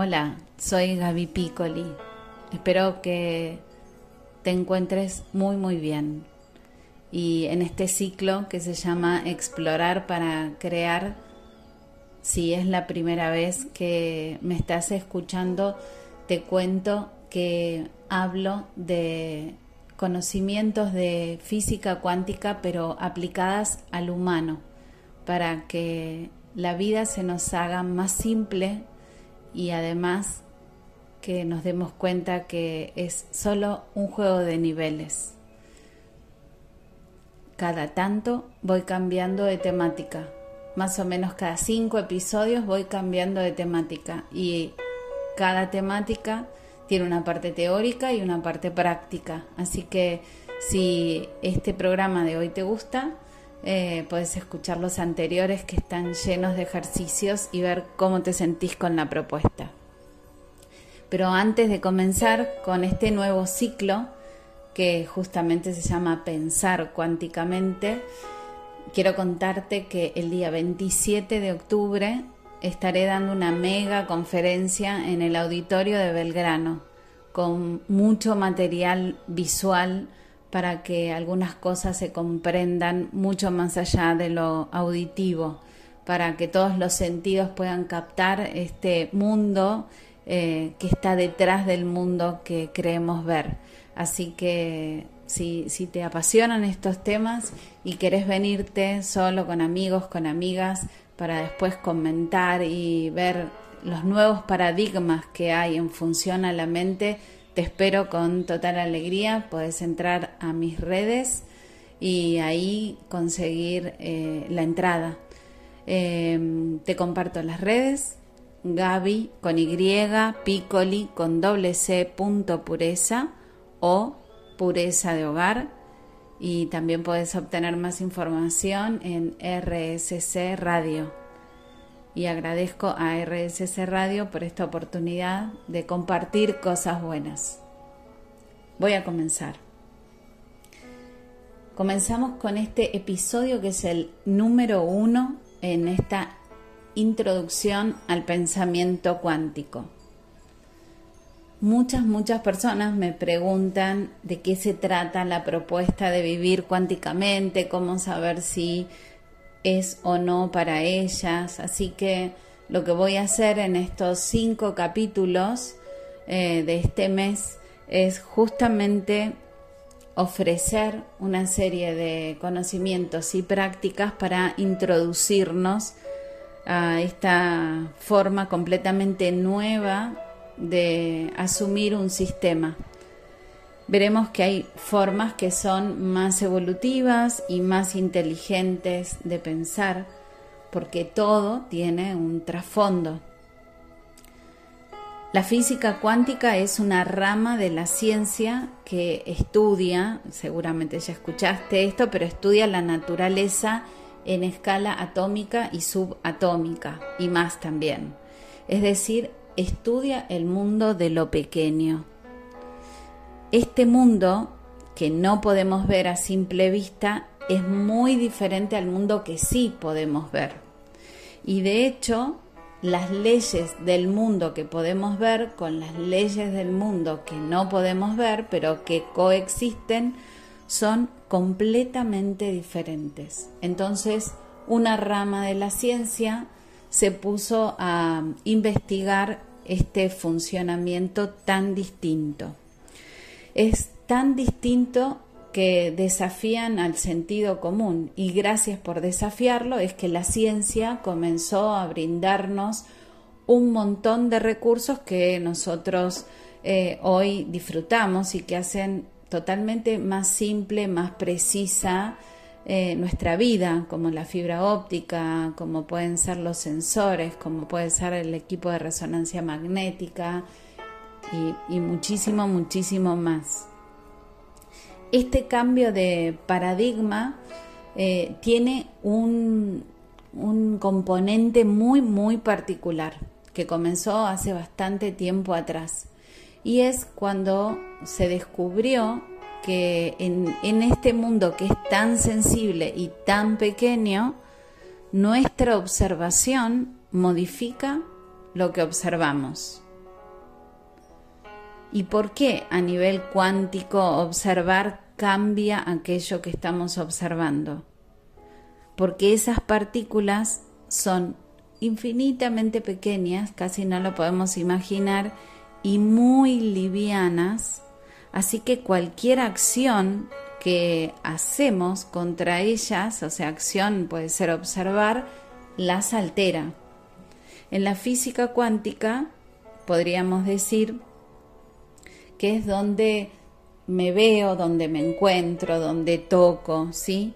Hola, soy Gaby Piccoli. Espero que te encuentres muy muy bien. Y en este ciclo que se llama Explorar para Crear, si es la primera vez que me estás escuchando, te cuento que hablo de conocimientos de física cuántica, pero aplicadas al humano, para que la vida se nos haga más simple y además que nos demos cuenta que es solo un juego de niveles. Cada tanto voy cambiando de temática, más o menos cada cinco episodios voy cambiando de temática y cada temática tiene una parte teórica y una parte práctica. Así que si este programa de hoy te gusta, eh, puedes escuchar los anteriores que están llenos de ejercicios y ver cómo te sentís con la propuesta. Pero antes de comenzar con este nuevo ciclo, que justamente se llama Pensar cuánticamente, quiero contarte que el día 27 de octubre estaré dando una mega conferencia en el auditorio de Belgrano, con mucho material visual para que algunas cosas se comprendan mucho más allá de lo auditivo, para que todos los sentidos puedan captar este mundo eh, que está detrás del mundo que creemos ver. Así que si, si te apasionan estos temas y querés venirte solo con amigos, con amigas, para después comentar y ver los nuevos paradigmas que hay en función a la mente, te espero con total alegría. Puedes entrar a mis redes y ahí conseguir eh, la entrada. Em, te comparto las redes. Gaby con Y, Piccoli con doble C punto pureza o pureza de hogar. Y también puedes obtener más información en RSC Radio y agradezco a RSS Radio por esta oportunidad de compartir cosas buenas. Voy a comenzar. Comenzamos con este episodio que es el número uno en esta introducción al pensamiento cuántico. Muchas, muchas personas me preguntan de qué se trata la propuesta de vivir cuánticamente, cómo saber si es o no para ellas. Así que lo que voy a hacer en estos cinco capítulos eh, de este mes es justamente ofrecer una serie de conocimientos y prácticas para introducirnos a esta forma completamente nueva de asumir un sistema veremos que hay formas que son más evolutivas y más inteligentes de pensar, porque todo tiene un trasfondo. La física cuántica es una rama de la ciencia que estudia, seguramente ya escuchaste esto, pero estudia la naturaleza en escala atómica y subatómica y más también. Es decir, estudia el mundo de lo pequeño este mundo que no podemos ver a simple vista es muy diferente al mundo que sí podemos ver. Y de hecho, las leyes del mundo que podemos ver con las leyes del mundo que no podemos ver, pero que coexisten, son completamente diferentes. Entonces, una rama de la ciencia se puso a investigar este funcionamiento tan distinto es tan distinto que desafían al sentido común. Y gracias por desafiarlo es que la ciencia comenzó a brindarnos un montón de recursos que nosotros eh, hoy disfrutamos y que hacen totalmente más simple, más precisa eh, nuestra vida, como la fibra óptica, como pueden ser los sensores, como puede ser el equipo de resonancia magnética, y, muchísimo, muchísimo más. Este cambio de paradigma eh, tiene un, un componente muy, muy particular que comenzó hace bastante tiempo atrás. Y es cuando se descubrió que en, en, este mundo que es tan sensible y tan pequeño, nuestra observación modifica lo que observamos. ¿Y por qué a nivel cuántico observar cambia aquello que estamos observando? Porque esas partículas son infinitamente pequeñas, casi no lo podemos imaginar, y muy livianas, así que cualquier acción que hacemos contra ellas, o sea, acción puede ser observar, las altera. En la física cuántica podríamos decir que es donde me veo, donde me encuentro, donde toco, ¿sí?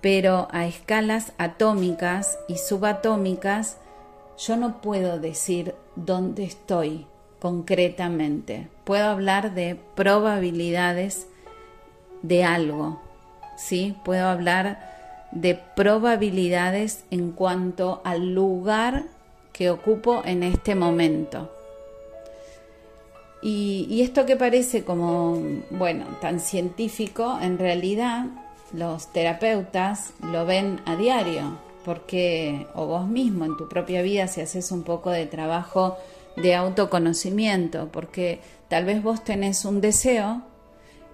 Pero a escalas atómicas y subatómicas yo no puedo decir dónde estoy concretamente. Puedo hablar de probabilidades de algo, ¿sí? Puedo hablar de probabilidades en cuanto al lugar que ocupo en este momento. Y, esto que parece como, bueno, tan científico, en realidad los terapeutas lo ven a diario, porque, o vos mismo en tu propia vida, si haces un poco de trabajo de autoconocimiento, porque tal vez vos tenés un deseo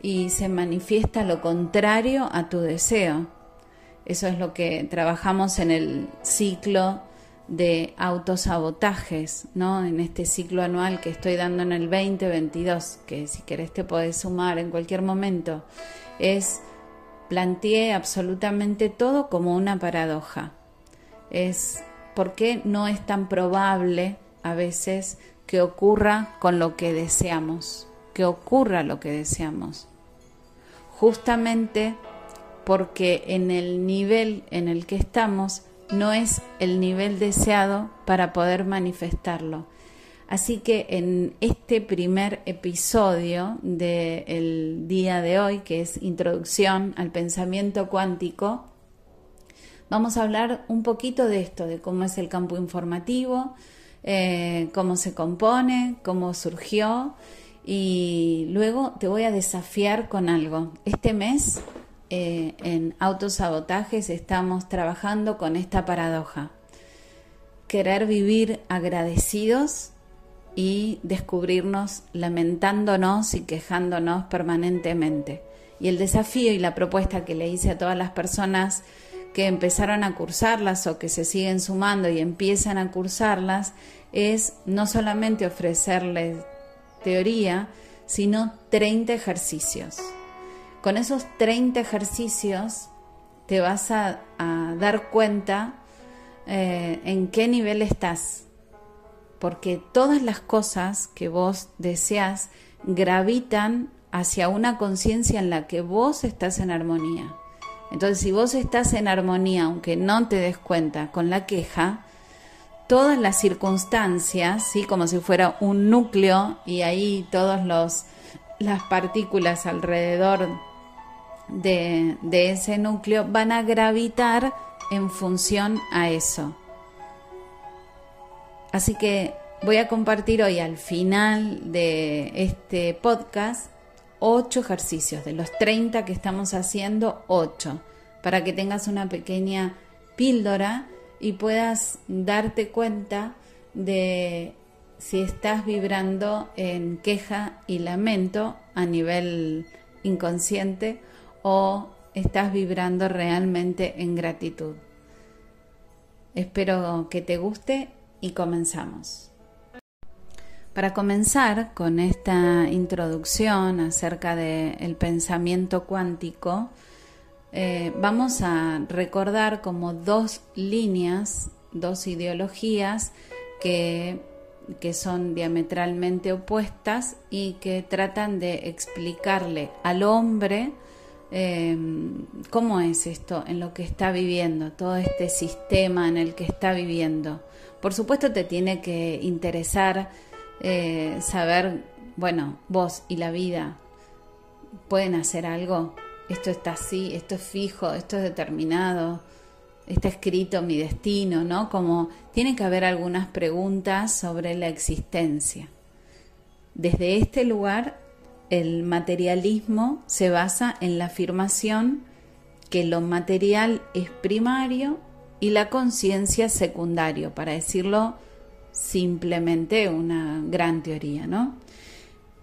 y se manifiesta lo contrario a tu deseo. Eso es lo que trabajamos en el ciclo de autosabotajes, ¿no? En este ciclo anual que estoy dando en el 2022, que si querés te podés sumar en cualquier momento, es planteé absolutamente todo como una paradoja. Es por qué no es tan probable a veces que ocurra con lo que deseamos, que ocurra lo que deseamos justamente porque en el nivel en el que estamos no es el nivel deseado para poder manifestarlo. Así que en este primer episodio del día de hoy, que es Introducción al Pensamiento Cuántico, vamos a hablar un poquito de esto, de cómo es el campo informativo, eh, cómo se compone, cómo surgió y luego te voy a desafiar con algo. Este mes eh, en autosabotajes estamos trabajando con esta paradoja. Querer vivir agradecidos y descubrirnos lamentándonos y quejándonos permanentemente. Y el desafío y la propuesta que le hice a todas las personas que empezaron a cursarlas o que se siguen sumando y empiezan a cursarlas es no solamente ofrecerles teoría, sino 30 ejercicios. Con esos 30 ejercicios te vas a, dar cuenta eh, en qué nivel estás, porque todas las cosas que vos deseas gravitan hacia una conciencia en la que vos estás en armonía. Entonces, si vos estás en armonía, aunque no te des cuenta con la queja, todas las circunstancias, ¿sí? como si fuera un núcleo y ahí todas las partículas alrededor de, de ese núcleo van a gravitar en función a eso. Así que voy a compartir hoy al final de este podcast ocho ejercicios, de los 30 que estamos haciendo, ocho, para que tengas una pequeña píldora y puedas darte cuenta de si estás vibrando en queja y lamento a nivel inconsciente o estás vibrando realmente en gratitud. Espero que te guste y comenzamos. Para comenzar con esta introducción acerca del pensamiento cuántico, eh, vamos a recordar como dos líneas, dos ideologías que, que son diametralmente opuestas y que tratan de explicarle al hombre eh, cómo es esto en lo que está viviendo, todo este sistema en el que está viviendo. Por supuesto te tiene que interesar eh, saber, bueno, vos y la vida pueden hacer algo, esto está así, esto es fijo, esto es determinado, está escrito mi destino, ¿no? Como tiene que haber algunas preguntas sobre la existencia. Desde este lugar, el materialismo se basa en la afirmación que lo material es primario y la conciencia secundario, para decirlo simplemente una gran teoría, ¿no?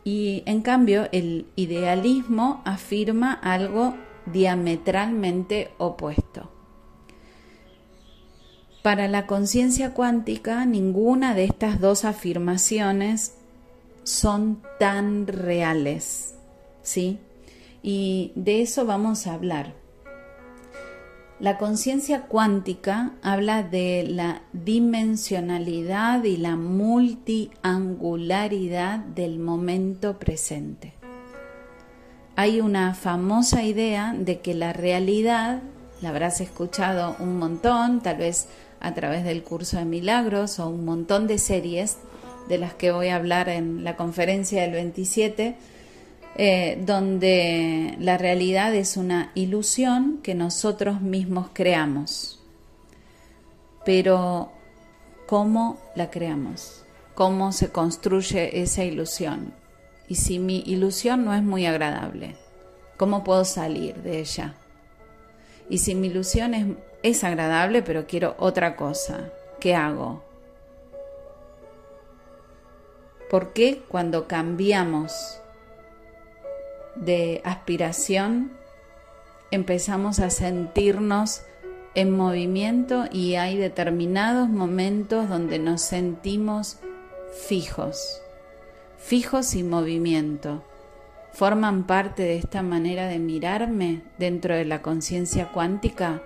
Y en cambio, el idealismo afirma algo diametralmente opuesto. Para la conciencia cuántica, ninguna de estas dos afirmaciones son tan reales, ¿sí? Y de eso vamos a hablar. La conciencia cuántica habla de la dimensionalidad y la multiangularidad del momento presente. Hay una famosa idea de que la realidad, la habrás escuchado un montón, tal vez a través del curso de milagros o un montón de series de las que voy a hablar en la conferencia del 27, eh, donde la realidad es una ilusión que nosotros mismos creamos. Pero, ¿cómo la creamos? ¿Cómo se construye esa ilusión? Y si mi ilusión no es muy agradable, ¿cómo puedo salir de ella? Y si mi ilusión es, es agradable, pero quiero otra cosa, ¿qué hago? ¿Por qué cuando cambiamos de aspiración, empezamos a sentirnos en movimiento y hay determinados momentos donde nos sentimos fijos, fijos y movimiento. ¿Forman parte de esta manera de mirarme dentro de la conciencia cuántica?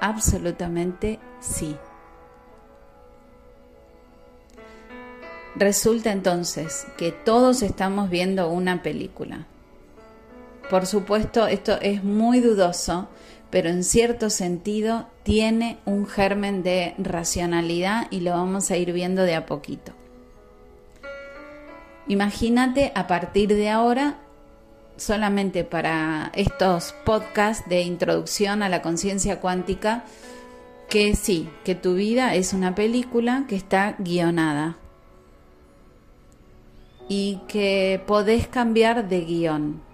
Absolutamente sí. Resulta entonces que todos estamos viendo una película. Por supuesto, esto es muy dudoso, pero en cierto sentido tiene un germen de racionalidad y lo vamos a ir viendo de a poquito. Imagínate a partir de ahora, solamente para estos podcasts de introducción a la conciencia cuántica, que sí, que tu vida es una película que está guionada y que podés cambiar de guion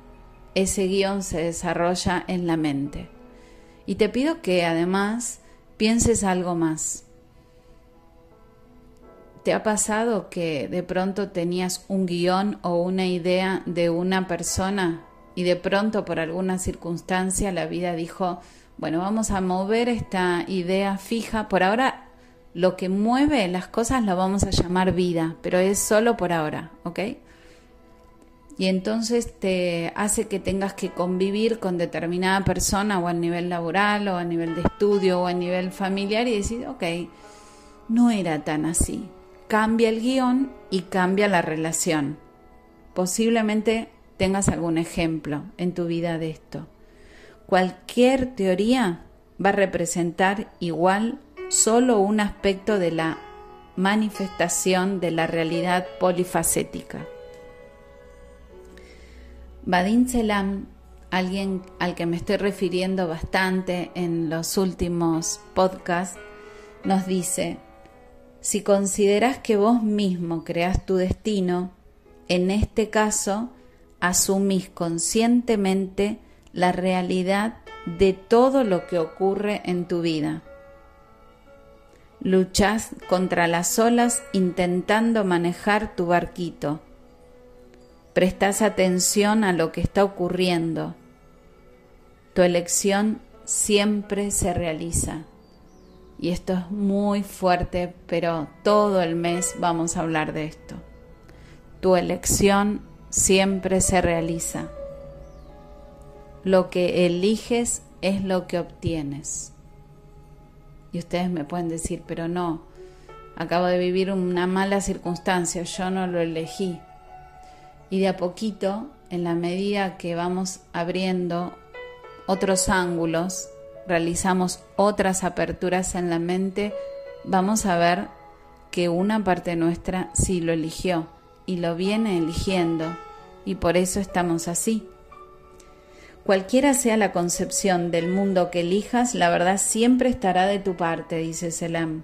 ese guion se desarrolla en la mente. Y te pido que además pienses algo más. ¿Te ha pasado que de pronto tenías un guion o una idea de una persona y de pronto por alguna circunstancia la vida dijo, bueno, vamos a mover esta idea fija. Por ahora lo que mueve las cosas lo vamos a llamar vida, pero es solo por ahora, ¿ok? y entonces te hace que tengas que convivir con determinada persona o a nivel laboral o a nivel de estudio o a nivel familiar y decir, ok, no era tan así. Cambia el guion y cambia la relación. Posiblemente tengas algún ejemplo en tu vida de esto. Cualquier teoría va a representar igual solo un aspecto de la manifestación de la realidad polifacética. Badin Selam, alguien al que me estoy refiriendo bastante en los últimos podcasts, nos dice, si consideras que vos mismo creas tu destino, en este caso asumís conscientemente la realidad de todo lo que ocurre en tu vida. Luchás contra las olas intentando manejar tu barquito prestas atención a lo que está ocurriendo. Tu elección siempre se realiza. Y esto es muy fuerte, pero todo el mes vamos a hablar de esto. Tu elección siempre se realiza. Lo que eliges es lo que obtienes. Y ustedes me pueden decir, pero no, acabo de vivir una mala circunstancia, yo no lo elegí y de a poquito, en la medida que vamos abriendo otros ángulos, realizamos otras aperturas en la mente, vamos a ver que una parte nuestra sí lo eligió y lo viene eligiendo y por eso estamos así. Cualquiera sea la concepción del mundo que elijas, la verdad siempre estará de tu parte, dice Selam,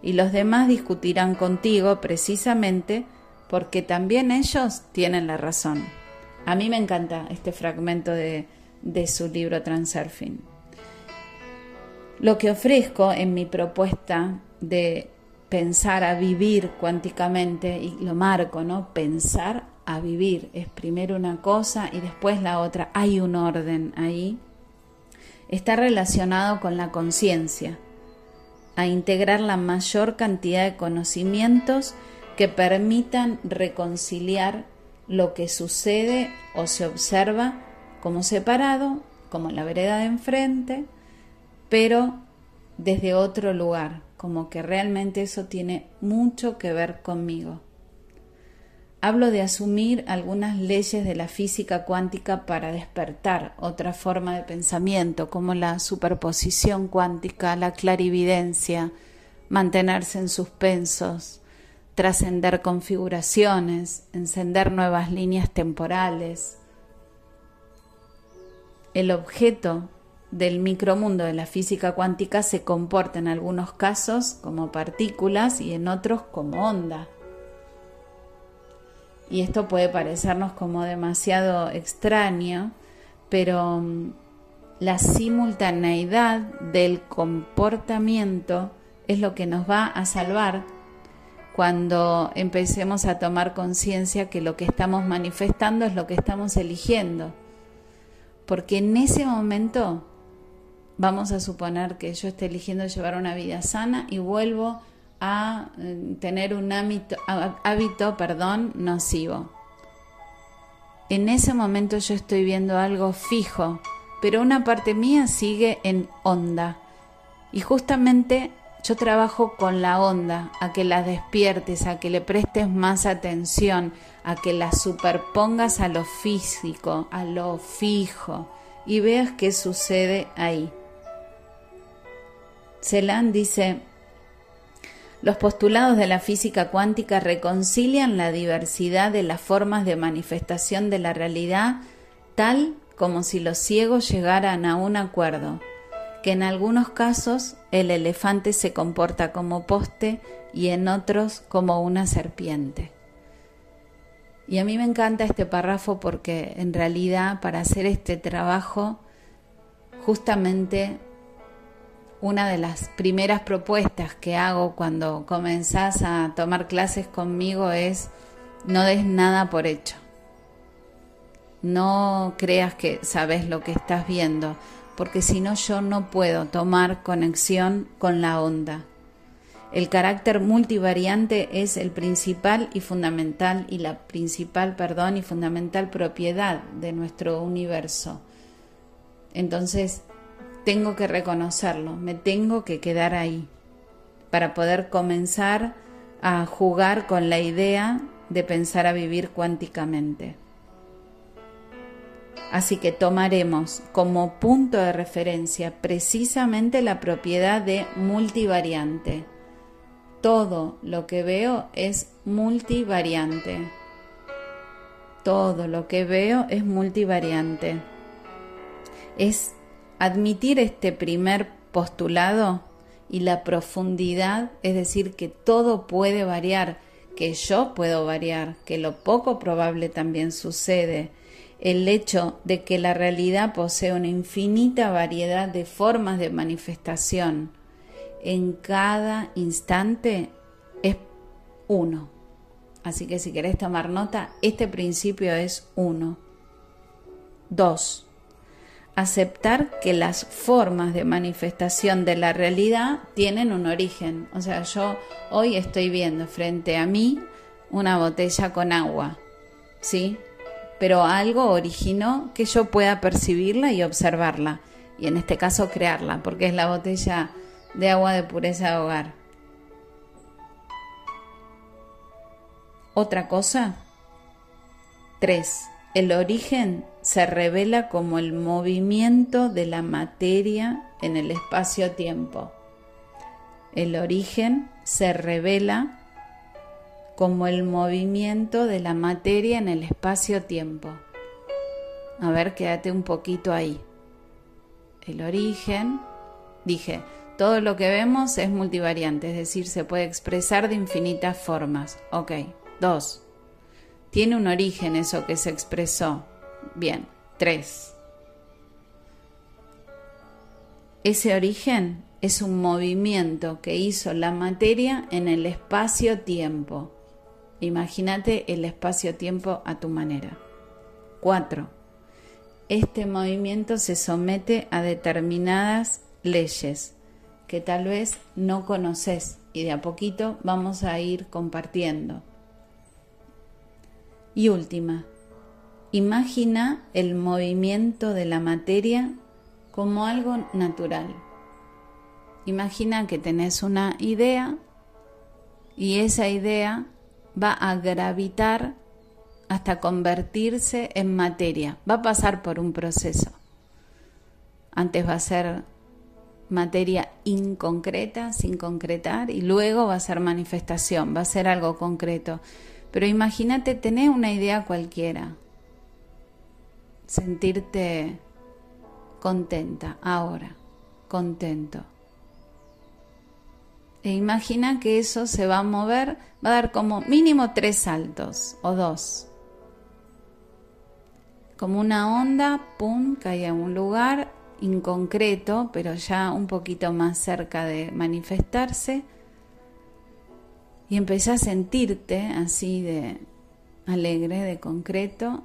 y los demás discutirán contigo precisamente porque también ellos tienen la razón. A mí me encanta este fragmento de, su libro Transurfing. Lo que ofrezco en mi propuesta de pensar a vivir cuánticamente, y lo marco, ¿no? Pensar a vivir. Es primero una cosa y después la otra. Hay un orden ahí. Está relacionado con la conciencia, a integrar la mayor cantidad de conocimientos que permitan reconciliar lo que sucede o se observa como separado, como la vereda de enfrente, pero desde otro lugar, como que realmente eso tiene mucho que ver conmigo. Hablo de asumir algunas leyes de la física cuántica para despertar otra forma de pensamiento, como la superposición cuántica, la clarividencia, mantenerse en suspensos, trascender configuraciones, encender nuevas líneas temporales. El objeto del micromundo de la física cuántica se comporta en algunos casos como partículas y en otros como onda. Y esto puede parecernos como demasiado extraño, pero mm, la simultaneidad del comportamiento es lo que nos va a salvar cuando empecemos a tomar conciencia que lo que estamos manifestando es lo que estamos eligiendo. Porque en ese momento vamos a suponer que yo esté eligiendo llevar una vida sana y vuelvo a eh, tener un hábito, hábito perdón, nocivo. En ese momento yo estoy viendo algo fijo, pero una parte mía sigue en onda. Y justamente yo trabajo con la onda, a que la despiertes, a que le prestes más atención, a que la superpongas a lo físico, a lo fijo, y veas qué sucede ahí. Celan dice, los postulados de la física cuántica reconcilian la diversidad de las formas de manifestación de la realidad tal como si los ciegos llegaran a un acuerdo, que en algunos casos el elefante se comporta como poste y en otros como una serpiente. Y a mí me encanta este párrafo porque en realidad para hacer este trabajo justamente una de las primeras propuestas que hago cuando comenzás a tomar clases conmigo es no des nada por hecho. No creas que sabes lo que estás viendo, porque si no yo no puedo tomar conexión con la onda. El carácter multivariante es el principal y fundamental y la principal, perdón, y fundamental propiedad de nuestro universo. Entonces, tengo que reconocerlo, me tengo que quedar ahí para poder comenzar a jugar con la idea de pensar a vivir cuánticamente. Así que tomaremos como punto de referencia precisamente la propiedad de multivariante. Todo lo que veo es multivariante. Todo lo que veo es multivariante. Es Admitir este primer postulado y la profundidad, es decir, que todo puede variar, que yo puedo variar, que lo poco probable también sucede, el hecho de que la realidad posee una infinita variedad de formas de manifestación en cada instante es uno. Así que si querés tomar nota, este principio es uno. Dos, aceptar que las formas de manifestación de la realidad tienen un origen. O sea, yo hoy estoy viendo frente a mí una botella con agua, ¿sí? Pero algo originó que yo pueda percibirla y observarla. Y en este caso crearla, porque es la botella de agua de pureza de hogar. Otra cosa. Tres. El origen se revela como el movimiento de la materia en el espacio-tiempo. El origen se revela como el movimiento de la materia en el espacio-tiempo. A ver, quédate un poquito ahí. El origen, dije, todo lo que vemos es multivariante, es decir, se puede expresar de infinitas formas. Ok, dos. Tiene un origen eso que se expresó. Bien, tres. Ese origen es un movimiento que hizo la materia en el espacio-tiempo. Imagínate el espacio-tiempo a tu manera. 4. Este movimiento se somete a determinadas leyes que tal vez no conoces y de a poquito vamos a ir compartiendo. Y última, imagina el movimiento de la materia como algo natural. Imagina que tenés una idea y esa idea va a gravitar hasta convertirse en materia. Va a pasar por un proceso. Antes va a ser materia inconcreta, sin concretar, y luego va a ser manifestación, va a ser algo concreto. Pero imagínate tener una idea cualquiera, sentirte contenta ahora, contento. E imagina que eso se va a mover, va a dar como mínimo tres saltos o dos. Como una onda, pum, cae en un lugar inconcreto, pero ya un poquito más cerca de manifestarse. Y empecé a sentirte así de alegre, de concreto,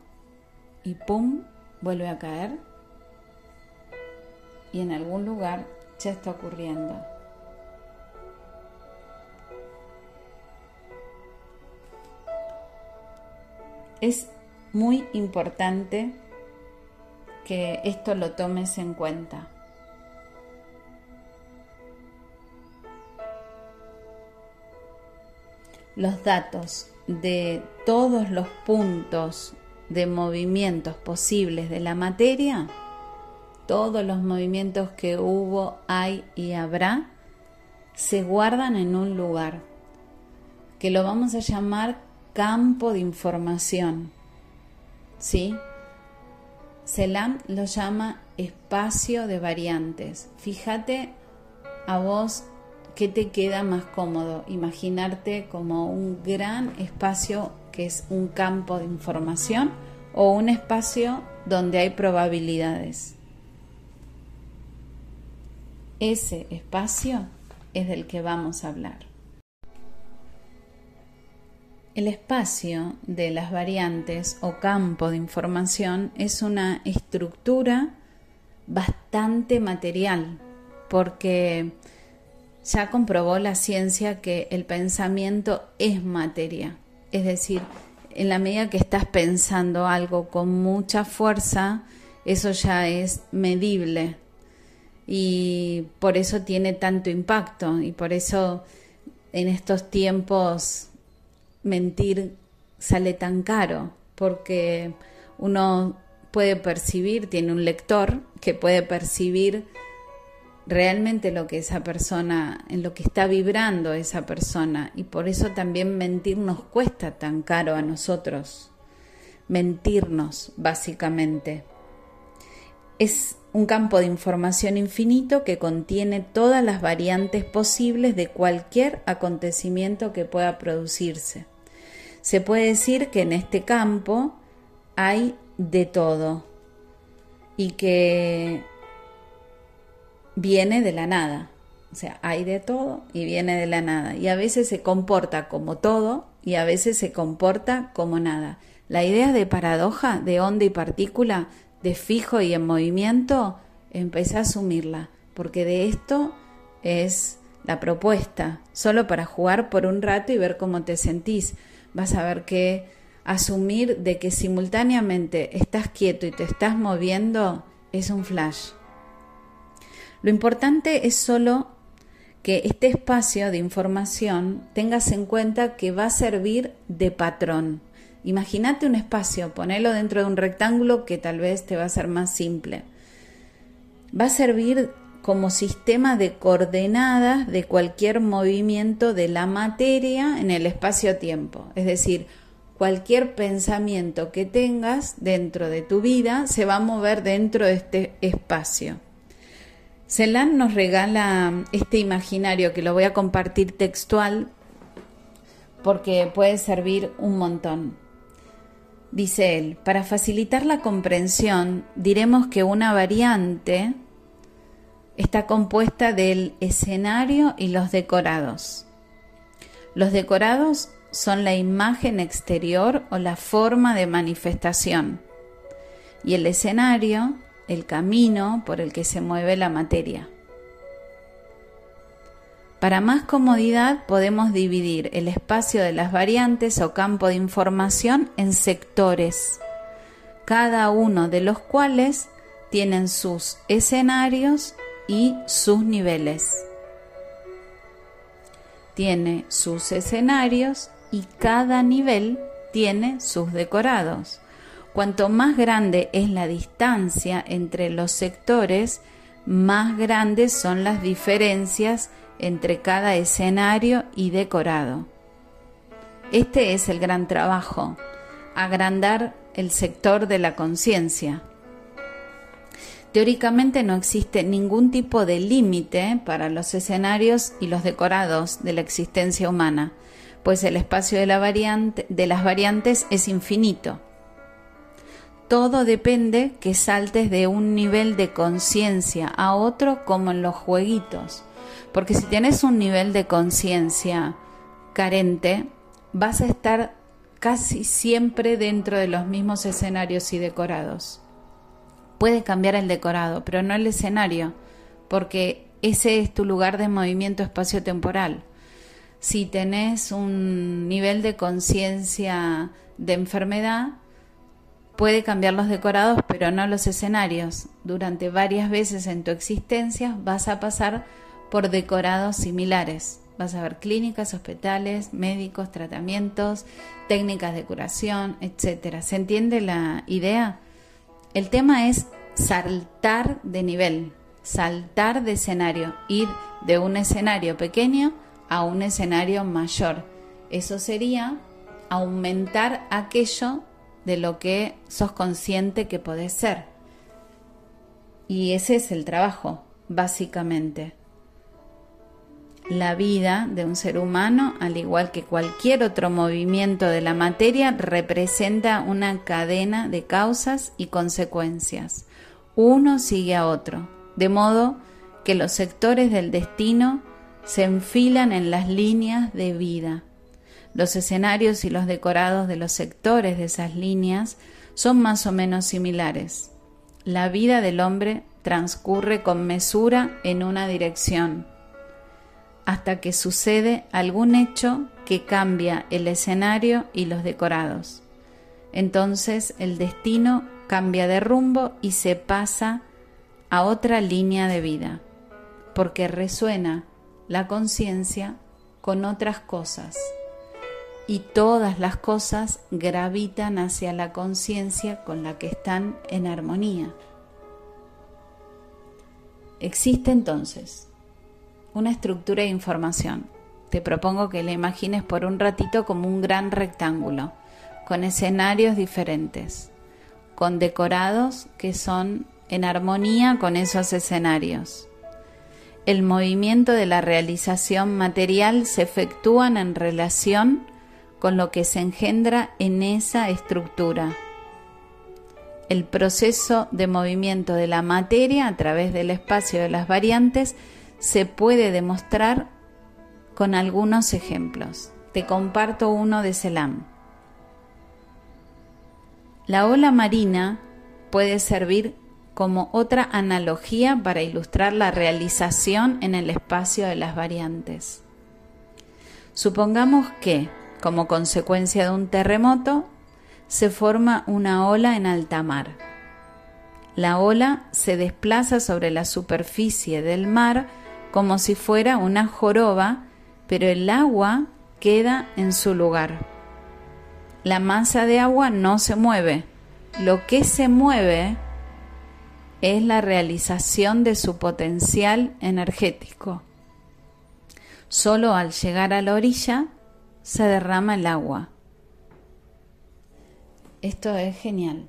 y pum, vuelve a caer. Y en algún lugar ya está ocurriendo. Es muy importante que esto lo tomes en cuenta. Los datos de todos los puntos de movimientos posibles de la materia, todos los movimientos que hubo, hay y habrá, se guardan en un lugar que lo vamos a llamar campo de información. ¿Sí? Celan lo llama espacio de variantes. Fíjate a vos qué te queda más cómodo, imaginarte como un gran espacio que es un campo de información o un espacio donde hay probabilidades. Ese espacio es del que vamos a hablar. El espacio de las variantes o campo de información es una estructura bastante material porque ya comprobó la ciencia que el pensamiento es materia. Es decir, en la medida que estás pensando algo con mucha fuerza, eso ya es medible. Y por eso tiene tanto impacto. Y por eso en estos tiempos mentir sale tan caro, porque uno puede percibir, tiene un lector que puede percibir realmente lo que esa persona, en lo que está vibrando esa persona, y por eso también mentir nos cuesta tan caro a nosotros, mentirnos básicamente. Es un campo de información infinito que contiene todas las variantes posibles de cualquier acontecimiento que pueda producirse. Se puede decir que en este campo hay de todo y que viene de la nada. O sea, hay de todo y viene de la nada. Y a veces se comporta como todo y a veces se comporta como nada. La idea de paradoja, de onda y partícula, de fijo y en movimiento, empecé a asumirla, porque de esto es la propuesta, solo para jugar por un rato y ver cómo te sentís vas a ver que asumir de que simultáneamente estás quieto y te estás moviendo es un flash. Lo importante es solo que este espacio de información tengas en cuenta que va a servir de patrón. Imagínate un espacio, ponelo dentro de un rectángulo que tal vez te va a ser más simple. Va a servir como sistema de coordenadas de cualquier movimiento de la materia en el espacio-tiempo. Es decir, cualquier pensamiento que tengas dentro de tu vida se va a mover dentro de este espacio. Celan nos regala este imaginario que lo voy a compartir textual porque puede servir un montón. Dice él, para facilitar la comprensión diremos que una variante está compuesta del escenario y los decorados. Los decorados son la imagen exterior o la forma de manifestación y el escenario, el camino por el que se mueve la materia. Para más comodidad podemos dividir el espacio de las variantes o campo de información en sectores, cada uno de los cuales tienen sus escenarios y sus niveles. Tiene sus escenarios y cada nivel tiene sus decorados. Cuanto más grande es la distancia entre los sectores, más grandes son las diferencias entre cada escenario y decorado. Este es el gran trabajo, agrandar el sector de la conciencia. Teóricamente no existe ningún tipo de límite para los escenarios y los decorados de la existencia humana, pues el espacio de, las variantes es infinito. Todo depende que saltes de un nivel de conciencia a otro como en los jueguitos porque si tienes un nivel de conciencia carente, vas a estar casi siempre dentro de los mismos escenarios y decorados. Puede cambiar el decorado, pero no el escenario, porque ese es tu lugar de movimiento espacio-temporal. Si tenés un nivel de conciencia de enfermedad, puede cambiar los decorados, pero no los escenarios. Durante varias veces en tu existencia vas a pasar por decorados similares. Vas a ver clínicas, hospitales, médicos, tratamientos, técnicas de curación, etc. ¿Se entiende la idea? El tema es saltar de nivel, saltar de escenario, ir de un escenario pequeño a un escenario mayor. Eso sería aumentar aquello de lo que sos consciente que podés ser. Y ese es el trabajo, básicamente la vida de un ser humano, al igual que cualquier otro movimiento de la materia, representa una cadena de causas y consecuencias. Uno sigue a otro, de modo que los sectores del destino se enfilan en las líneas de vida. Los escenarios y los decorados de los sectores de esas líneas son más o menos similares. La vida del hombre transcurre con mesura en una dirección hasta que sucede algún hecho que cambia el escenario y los decorados. Entonces el destino cambia de rumbo y se pasa a otra línea de vida, porque resuena la conciencia con otras cosas y todas las cosas gravitan hacia la conciencia con la que están en armonía. Existe entonces una estructura de información. Te propongo que la imagines por un ratito como un gran rectángulo, con escenarios diferentes, con decorados que son en armonía con esos escenarios. El movimiento de la realización material se efectúa en relación con lo que se engendra en esa estructura. El proceso de movimiento de la materia a través del espacio de las variantes se puede demostrar con algunos ejemplos. Te comparto uno de Selam. La ola marina puede servir como otra analogía para ilustrar la realización en el espacio de las variantes. Supongamos que, como consecuencia de un terremoto, se forma una ola en alta mar. La ola se desplaza sobre la superficie del mar como si fuera una joroba, pero el agua queda en su lugar. La masa de agua no se mueve. Lo que se mueve es la realización de su potencial energético. Solo al llegar a la orilla se derrama el agua. Esto es genial.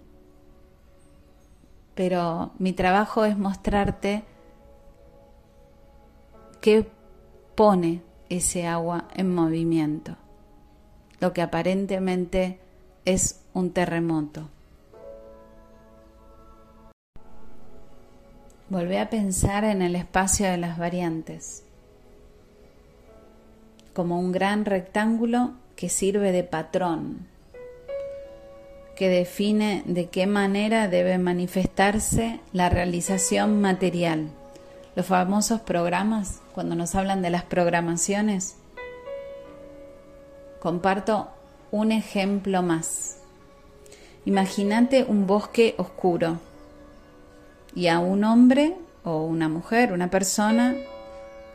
Pero mi trabajo es mostrarte que pone ese agua en movimiento, lo que aparentemente es un terremoto. Volvé a pensar en el espacio de las variantes, como un gran rectángulo que sirve de patrón, que define de qué manera debe manifestarse la realización material. Los famosos programas, cuando nos hablan de las programaciones, comparto un ejemplo más. Imagínate un bosque oscuro y a un hombre o una mujer, una persona,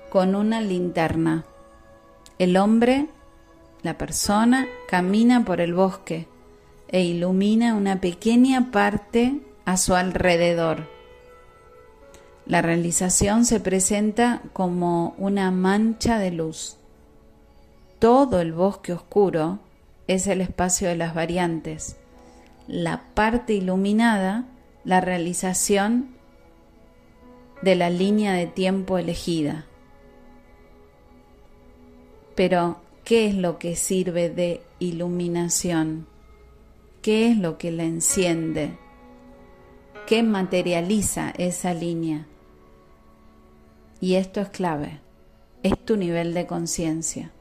con una linterna. El hombre, la persona, camina por el bosque e ilumina una pequeña parte a su alrededor. La realización se presenta como una mancha de luz. Todo el bosque oscuro es el espacio de las variantes. La parte iluminada, la realización de la línea de tiempo elegida. Pero, ¿qué es lo que sirve de iluminación? ¿Qué es lo que la enciende? ¿Qué materializa esa línea? Y esto es clave, es tu nivel de conciencia.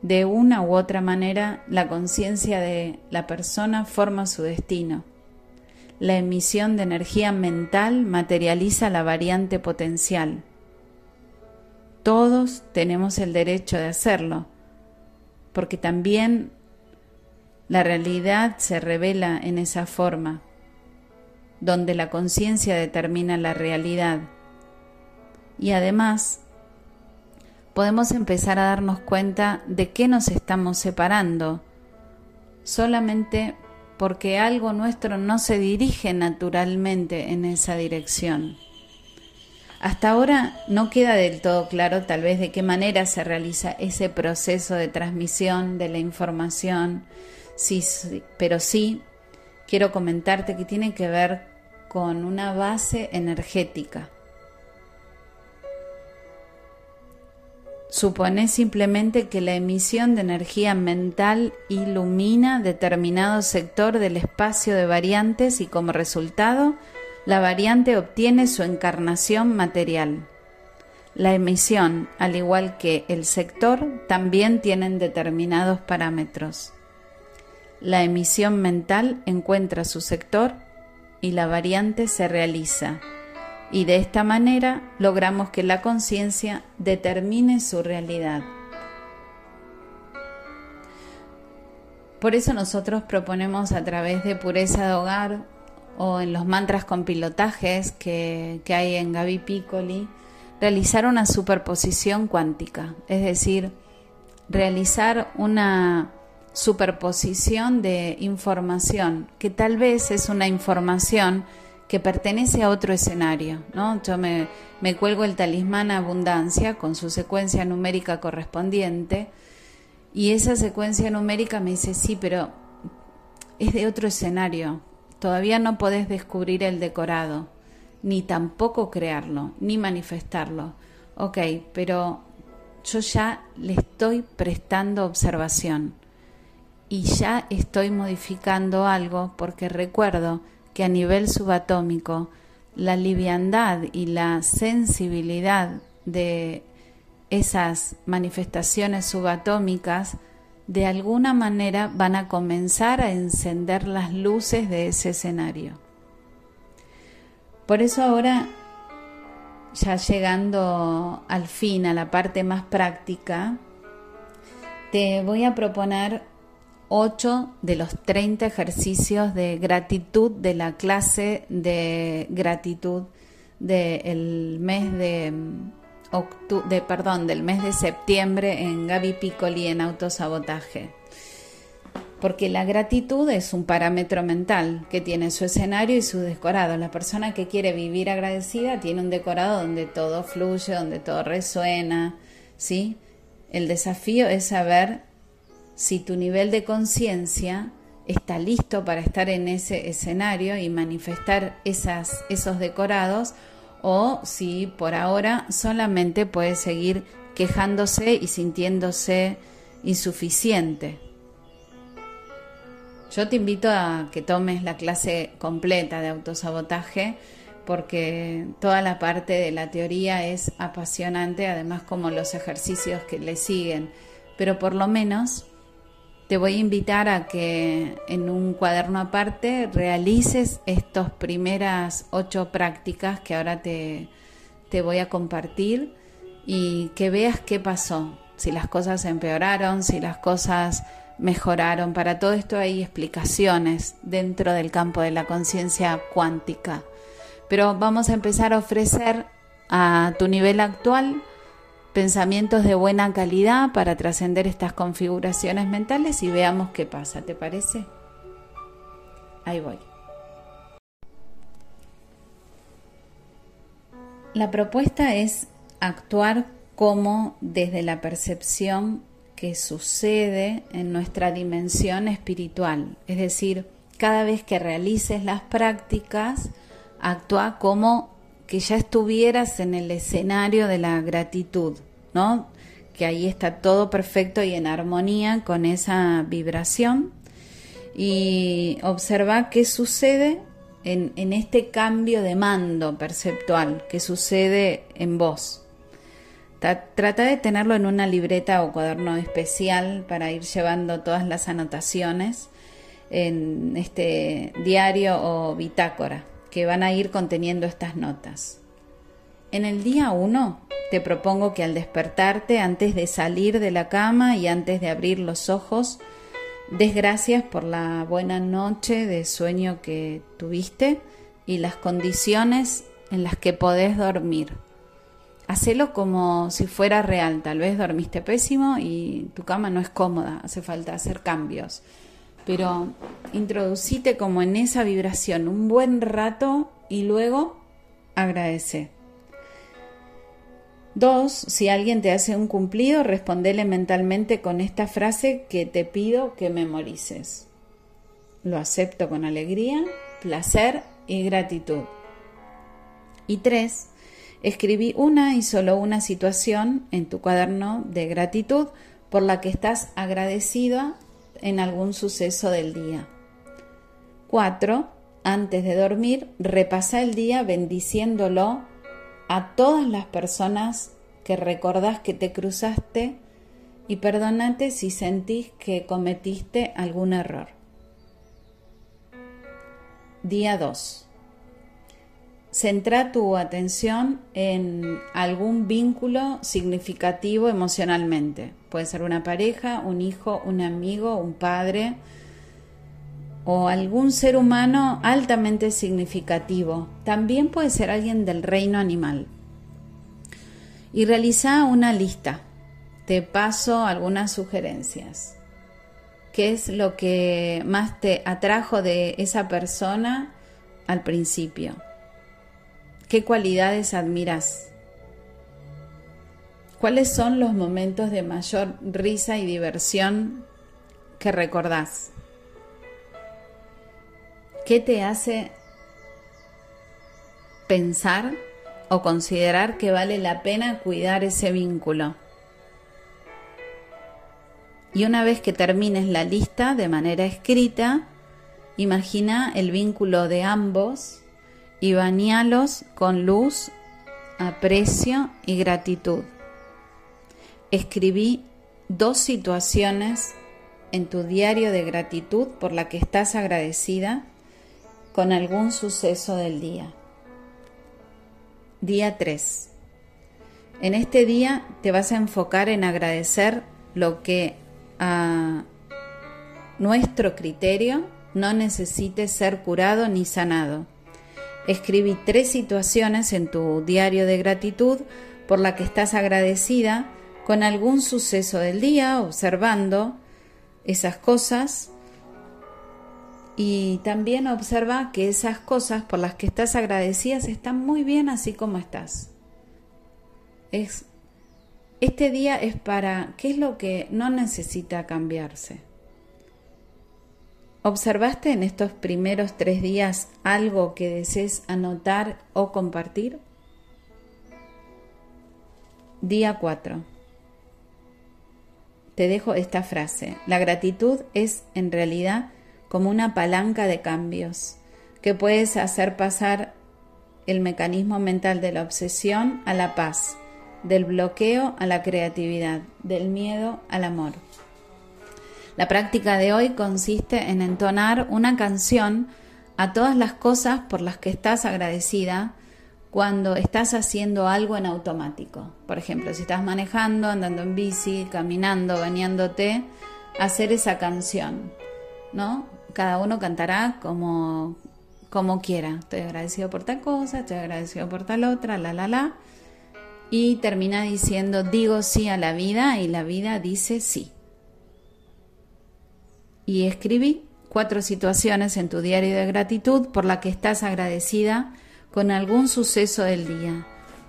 De una u otra manera, la conciencia de la persona forma su destino. La emisión de energía mental materializa la variante potencial. Todos tenemos el derecho de hacerlo, porque también la realidad se revela en esa forma, donde la conciencia determina la realidad. Y además, podemos empezar a darnos cuenta de qué nos estamos separando, solamente porque algo nuestro no se dirige naturalmente en esa dirección. Hasta ahora no queda del todo claro tal vez de qué manera se realiza ese proceso de transmisión de la información, Sí, pero sí quiero comentarte que tiene que ver con una base energética. Supone simplemente que la emisión de energía mental ilumina determinado sector del espacio de variantes y como resultado la variante obtiene su encarnación material. La emisión, al igual que el sector, también tienen determinados parámetros la emisión mental encuentra su sector y la variante se realiza. Y de esta manera logramos que la conciencia determine su realidad. Por eso nosotros proponemos a través de pureza de hogar o en los mantras con pilotajes que, que hay en Gaby Piccoli, realizar una superposición cuántica, es decir, realizar una superposición de información, que tal vez es una información que pertenece a otro escenario, ¿no? Yo me, me cuelgo el talismán abundancia con su secuencia numérica correspondiente y esa secuencia numérica me dice, sí, pero es de otro escenario, todavía no podés descubrir el decorado, ni tampoco crearlo, ni manifestarlo. Ok, pero yo ya le estoy prestando observación y ya estoy modificando algo porque recuerdo que a nivel subatómico la liviandad y la sensibilidad de esas manifestaciones subatómicas de alguna manera van a comenzar a encender las luces de ese escenario. Por eso ahora, ya llegando al fin, a la parte más práctica, te voy a proponer 8 de los 30 ejercicios de gratitud de la clase de gratitud del mes de, de, perdón, del mes de septiembre en Gaby Piccoli en autosabotaje. Porque la gratitud es un parámetro mental que tiene su escenario y su decorado. La persona que quiere vivir agradecida tiene un decorado donde todo fluye, donde todo resuena, ¿sí? El desafío es saber si tu nivel de conciencia está listo para estar en ese escenario y manifestar esas, esos decorados o si por ahora solamente puedes seguir quejándose y sintiéndose insuficiente. Yo te invito a que tomes la clase completa de autosabotaje porque toda la parte de la teoría es apasionante, además como los ejercicios que le siguen pero por lo menos te voy a invitar a que en un cuaderno aparte realices estas primeras ocho prácticas que ahora te, te voy a compartir y que veas qué pasó, si las cosas empeoraron, si las cosas mejoraron. Para todo esto hay explicaciones dentro del campo de la conciencia cuántica. Pero vamos a empezar a ofrecer a tu nivel actual pensamientos de buena calidad para trascender estas configuraciones mentales y veamos qué pasa, ¿te parece? Ahí voy. La propuesta es actuar como desde la percepción que sucede en nuestra dimensión espiritual. Es decir, cada vez que realices las prácticas, actúa como que ya estuvieras en el escenario de la gratitud, Que ahí está todo perfecto y en armonía con esa vibración. Y observa qué sucede en, en este cambio de mando perceptual que sucede en vos. Trata de tenerlo en una libreta o cuaderno especial para ir llevando todas las anotaciones en este diario o bitácora que van a ir conteniendo estas notas. En el día 1 te propongo que al despertarte, antes de salir de la cama y antes de abrir los ojos, des gracias por la buena noche de sueño que tuviste y las condiciones en las que podés dormir hacelo como si fuera real. Tal vez dormiste pésimo y tu cama no es cómoda, hace falta hacer cambios. Pero introducite como en esa vibración un buen rato y luego agradece. Dos, si alguien te hace un cumplido, respondele mentalmente con esta frase que te pido que memorices. Lo acepto con alegría, placer y gratitud. Y tres, Escribí una y solo una situación en tu cuaderno de gratitud por la que estás agradecida en algún suceso del día. 4. Antes de dormir, repasa el día bendiciéndolo a todas las personas que recordás que te cruzaste y perdonate si sentís que cometiste algún error. Día 2. Centra tu atención en algún vínculo significativo emocionalmente. Puede ser una pareja, un hijo, un amigo, un padre o algún ser humano altamente significativo. También puede ser alguien del reino animal. Y realiza una lista. Te paso algunas sugerencias. ¿Qué es lo que más te atrajo de esa persona al principio? ¿Qué cualidades admiras? ¿Cuáles son los momentos de mayor risa y diversión que recordás? ¿Qué te hace pensar o considerar que vale la pena cuidar ese vínculo? Y una vez que termines la lista de manera escrita, imagina el vínculo de ambos y bañalos con luz, aprecio y gratitud. Escribí dos situaciones en tu diario de gratitud por la que estás agradecida con algún suceso del día. Día 3. En este día te vas a enfocar en agradecer lo que a nuestro criterio no necesite ser curado ni sanado Escribí tres situaciones en tu diario de gratitud por la que estás agradecida con algún suceso del día, observando esas cosas y también observa que esas cosas por las que estás agradecida están muy bien así como estás. Es, este día es para qué es lo que no necesita cambiarse. ¿Observaste en estos primeros tres días algo que desees anotar o compartir? Día 4. Te dejo esta frase. La gratitud es en realidad como una palanca de cambios que puedes hacer pasar el mecanismo mental de la obsesión a la paz del bloqueo a la creatividad, del miedo al amor. La práctica de hoy consiste en entonar una canción a todas las cosas por las que estás agradecida cuando estás haciendo algo en automático. Por ejemplo, si estás manejando, andando en bici, caminando, bañándote, hacer esa canción, ¿no? Cada uno cantará como, como quiera. Estoy agradecido por tal cosa, estoy agradecido por tal otra, la, la, la. Y termina diciendo, digo sí a la vida y la vida dice sí y escribí cuatro situaciones en tu diario de gratitud por la que estás agradecida con algún suceso del día.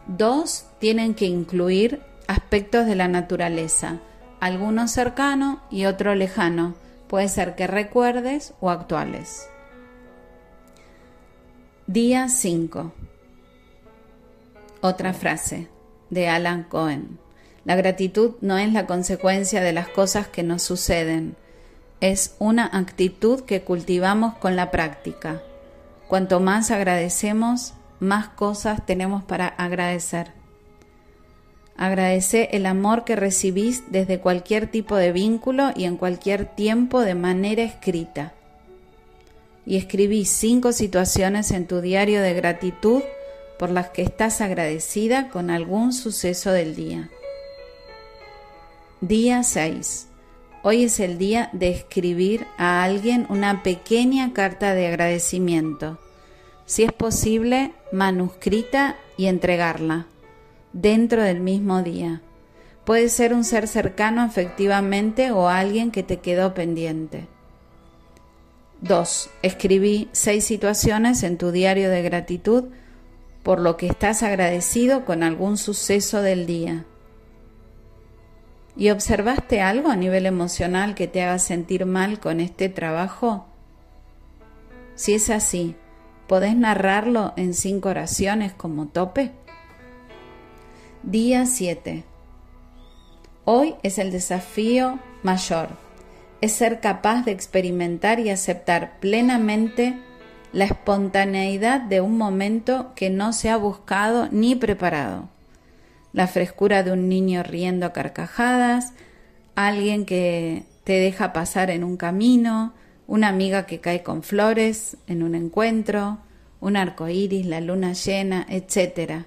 Dos tienen que incluir aspectos de la naturaleza, alguno cercano y otro lejano, puede ser que recuerdes o actuales. Día 5. Otra frase de Alan Cohen. La gratitud no es la consecuencia de las cosas que nos suceden, es una actitud que cultivamos con la práctica. Cuanto más agradecemos, más cosas tenemos para agradecer. Agradece el amor que recibís desde cualquier tipo de vínculo y en cualquier tiempo de manera escrita. Y escribí cinco situaciones en tu diario de gratitud por las que estás agradecida con algún suceso del día. Día 6. Hoy es el día de escribir a alguien una pequeña carta de agradecimiento, si es posible, manuscrita y entregarla dentro del mismo día. Puede ser un ser cercano efectivamente o alguien que te quedó pendiente. 2. Escribí seis situaciones en tu diario de gratitud por lo que estás agradecido con algún suceso del día. ¿Y observaste algo a nivel emocional que te haga sentir mal con este trabajo? Si es así, ¿podés narrarlo en cinco oraciones como tope? Día 7. Hoy es el desafío mayor. Es ser capaz de experimentar y aceptar plenamente la espontaneidad de un momento que no se ha buscado ni preparado la frescura de un niño riendo a carcajadas, alguien que te deja pasar en un camino, una amiga que cae con flores en un encuentro, un arco iris, la luna llena, etc.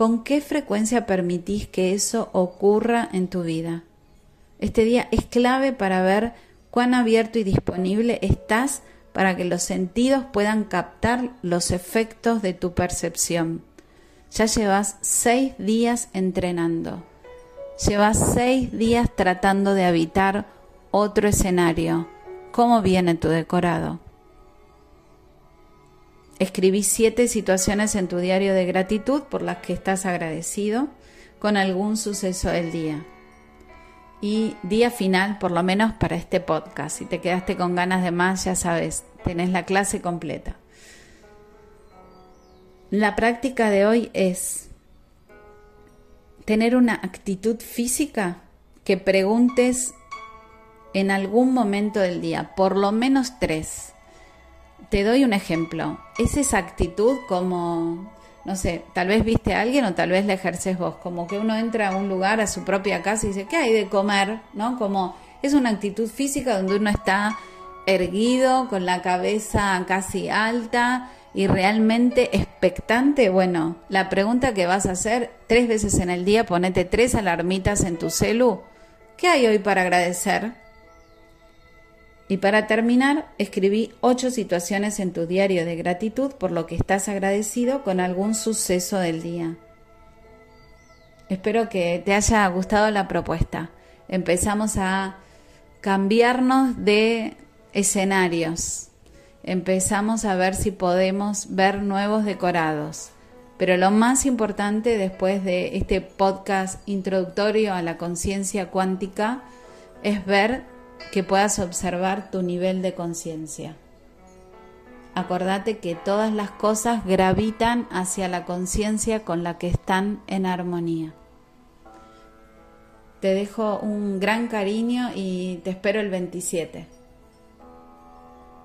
¿Con qué frecuencia permitís que eso ocurra en tu vida? Este día es clave para ver cuán abierto y disponible estás para que los sentidos puedan captar los efectos de tu percepción. Ya llevas seis días entrenando. Llevas seis días tratando de habitar otro escenario. ¿Cómo viene tu decorado? Escribí siete situaciones en tu diario de gratitud por las que estás agradecido con algún suceso del día. Y día final, por lo menos para este podcast. Si te quedaste con ganas de más, ya sabes, tenés la clase completa. La práctica de hoy es tener una actitud física que preguntes en algún momento del día, por lo menos tres. Te doy un ejemplo. ¿Es esa actitud como, no sé, tal vez viste a alguien o tal vez la ejerces vos? Como que uno entra a un lugar, a su propia casa y dice, ¿qué hay de comer? ¿No? Como es una actitud física donde uno está erguido, con la cabeza casi alta y realmente expectante, bueno, la pregunta que vas a hacer tres veces en el día, ponete tres alarmitas en tu celu. ¿Qué hay hoy para agradecer? Y para terminar, escribí ocho situaciones en tu diario de gratitud por lo que estás agradecido con algún suceso del día. Espero que te haya gustado la propuesta. Empezamos a cambiarnos de escenarios empezamos a ver si podemos ver nuevos decorados. Pero lo más importante después de este podcast introductorio a la conciencia cuántica es ver que puedas observar tu nivel de conciencia. Acordate que todas las cosas gravitan hacia la conciencia con la que están en armonía. Te dejo un gran cariño y te espero el 27.